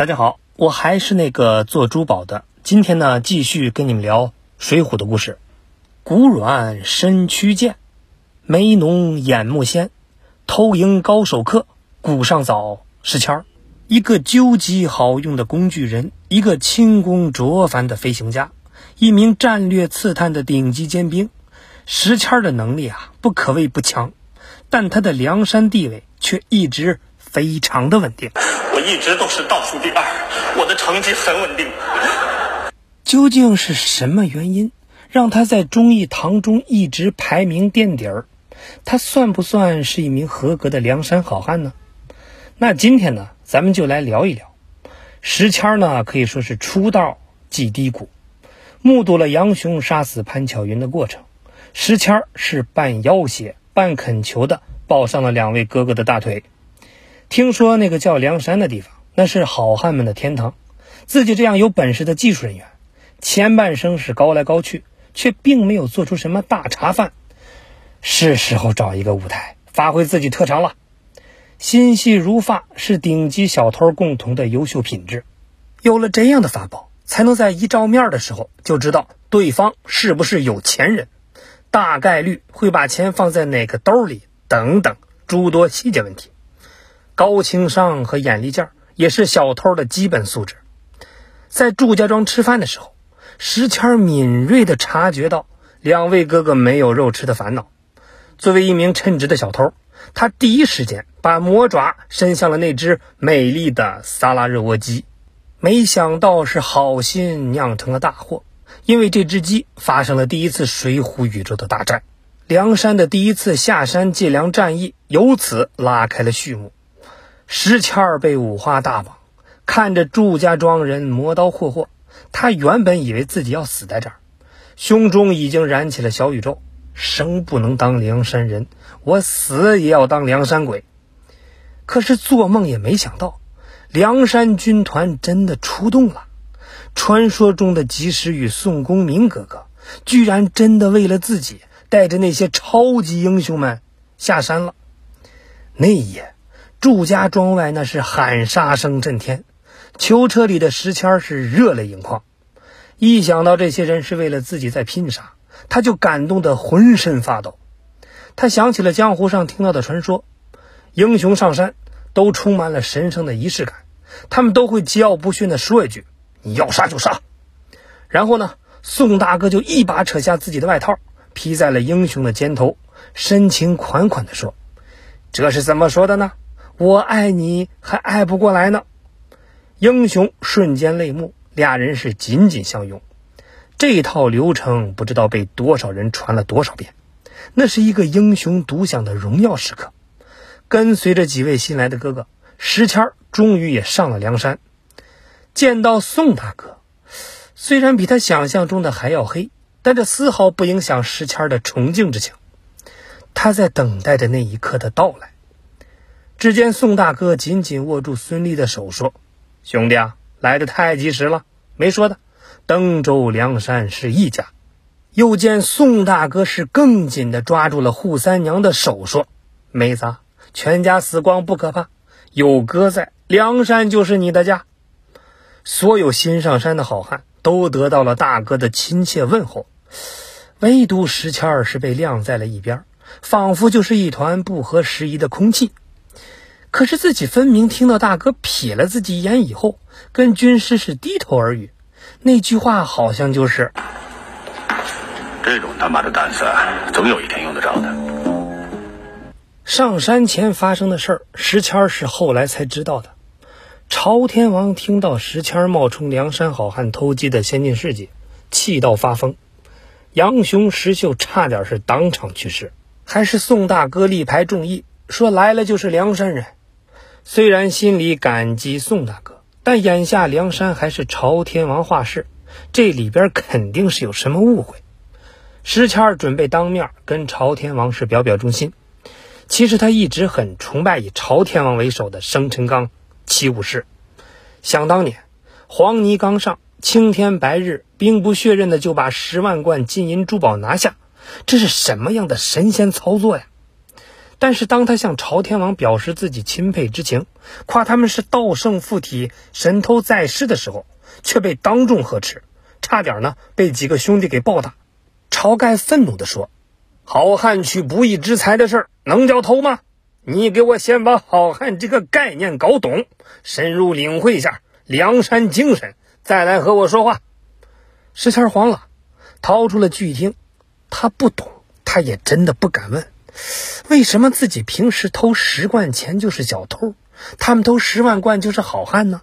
大家好，我还是那个做珠宝的。今天呢，继续跟你们聊《水浒》的故事。骨软身躯健，眉浓眼目鲜，偷营高手客，骨上早石谦儿。一个究极好用的工具人，一个轻功卓凡的飞行家，一名战略刺探的顶级尖兵。石谦的能力啊，不可谓不强，但他的梁山地位却一直非常的稳定。一直都是倒数第二，我的成绩很稳定。究竟是什么原因让他在忠义堂中一直排名垫底儿？他算不算是一名合格的梁山好汉呢？那今天呢，咱们就来聊一聊石谦呢，可以说是出道即低谷，目睹了杨雄杀死潘巧云的过程。石谦是半要挟、半恳求的抱上了两位哥哥的大腿。听说那个叫梁山的地方，那是好汉们的天堂。自己这样有本事的技术人员，前半生是高来高去，却并没有做出什么大茶饭。是时候找一个舞台，发挥自己特长了。心细如发是顶级小偷共同的优秀品质。有了这样的法宝，才能在一照面的时候就知道对方是不是有钱人，大概率会把钱放在哪个兜里等等诸多细节问题。高情商和眼力劲儿也是小偷的基本素质。在祝家庄吃饭的时候，石谦敏锐地察觉到两位哥哥没有肉吃的烦恼。作为一名称职的小偷，他第一时间把魔爪伸向了那只美丽的萨拉热窝鸡。没想到是好心酿成了大祸，因为这只鸡发生了第一次水浒宇宙的大战，梁山的第一次下山借粮战役由此拉开了序幕。石谦儿被五花大绑，看着祝家庄人磨刀霍霍，他原本以为自己要死在这儿，胸中已经燃起了小宇宙：生不能当梁山人，我死也要当梁山鬼。可是做梦也没想到，梁山军团真的出动了。传说中的及时雨宋公明哥哥，居然真的为了自己，带着那些超级英雄们下山了。那一夜。祝家庄外那是喊杀声震天，囚车里的石谦是热泪盈眶。一想到这些人是为了自己在拼杀，他就感动得浑身发抖。他想起了江湖上听到的传说：英雄上山都充满了神圣的仪式感，他们都会桀骜不驯地说一句：“你要杀就杀。”然后呢，宋大哥就一把扯下自己的外套，披在了英雄的肩头，深情款款地说：“这是怎么说的呢？”我爱你还爱不过来呢，英雄瞬间泪目，俩人是紧紧相拥。这套流程不知道被多少人传了多少遍，那是一个英雄独享的荣耀时刻。跟随着几位新来的哥哥，石谦终于也上了梁山。见到宋大哥，虽然比他想象中的还要黑，但这丝毫不影响石谦的崇敬之情。他在等待着那一刻的到来。只见宋大哥紧紧握住孙俪的手，说：“兄弟啊，来的太及时了，没说的，登州梁山是一家。”又见宋大哥是更紧的抓住了扈三娘的手，说：“妹子，全家死光不可怕，有哥在，梁山就是你的家。”所有新上山的好汉都得到了大哥的亲切问候，唯独石谦儿是被晾在了一边，仿佛就是一团不合时宜的空气。可是自己分明听到大哥瞥了自己一眼以后，跟军师是低头而语，那句话好像就是：“这种他妈的胆子，总有一天用得着的。”上山前发生的事儿，石谦是后来才知道的。朝天王听到石谦冒充梁山好汉偷鸡的先进事迹，气到发疯，杨雄、石秀差点是当场去世，还是宋大哥力排众议，说来了就是梁山人。虽然心里感激宋大哥，但眼下梁山还是朝天王画事，这里边肯定是有什么误会。石谦准备当面跟朝天王是表表忠心。其实他一直很崇拜以朝天王为首的生辰纲七武士。想当年，黄泥刚上，青天白日，兵不血刃的就把十万贯金银珠宝拿下，这是什么样的神仙操作呀？但是当他向朝天王表示自己钦佩之情，夸他们是道圣附体、神偷在世的时候，却被当众呵斥，差点呢被几个兄弟给暴打。晁盖愤怒地说：“好汉取不义之财的事儿，能叫偷吗？你给我先把好汉这个概念搞懂，深入领会一下梁山精神，再来和我说话。”石谦慌了，掏出了据听，他不懂，他也真的不敢问。为什么自己平时偷十贯钱就是小偷，他们偷十万贯就是好汉呢？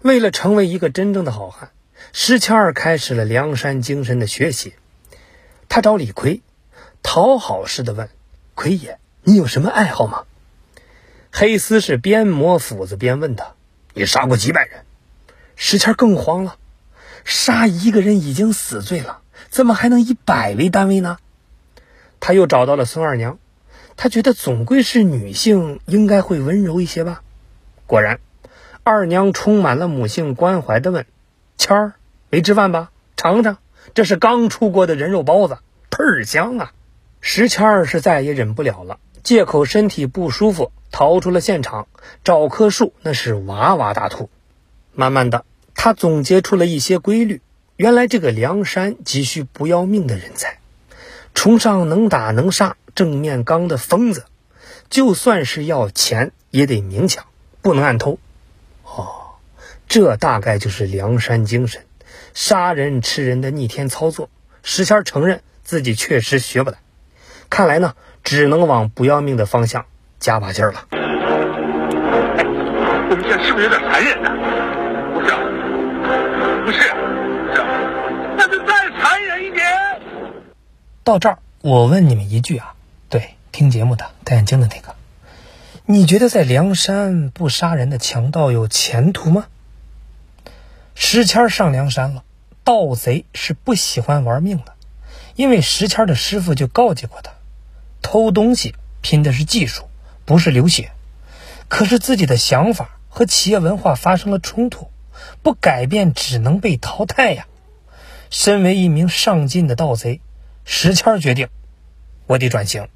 为了成为一个真正的好汉，石谦儿开始了梁山精神的学习。他找李逵，讨好似的问：“奎爷，你有什么爱好吗？”黑丝是边磨斧子边问他：“你杀过几百人？”石谦更慌了，杀一个人已经死罪了，怎么还能以百为单位呢？他又找到了孙二娘，他觉得总归是女性，应该会温柔一些吧。果然，二娘充满了母性关怀的问：“谦儿，没吃饭吧？尝尝，这是刚出锅的人肉包子，倍儿香啊！”石谦儿是再也忍不了了，借口身体不舒服，逃出了现场，找棵树那是哇哇大吐。慢慢的，他总结出了一些规律，原来这个梁山急需不要命的人才。崇尚能打能杀、正面刚的疯子，就算是要钱也得明抢，不能暗偷。哦，这大概就是梁山精神，杀人吃人的逆天操作。石谦承认自己确实学不来，看来呢，只能往不要命的方向加把劲儿了。哎，我们现在是不是有点残忍呢？不是，不是，到这儿，我问你们一句啊，对，听节目的戴眼镜的那个，你觉得在梁山不杀人的强盗有前途吗？石谦上梁山了，盗贼是不喜欢玩命的，因为石谦的师傅就告诫过他，偷东西拼的是技术，不是流血。可是自己的想法和企业文化发生了冲突，不改变只能被淘汰呀。身为一名上进的盗贼。石谦决定，我得转型。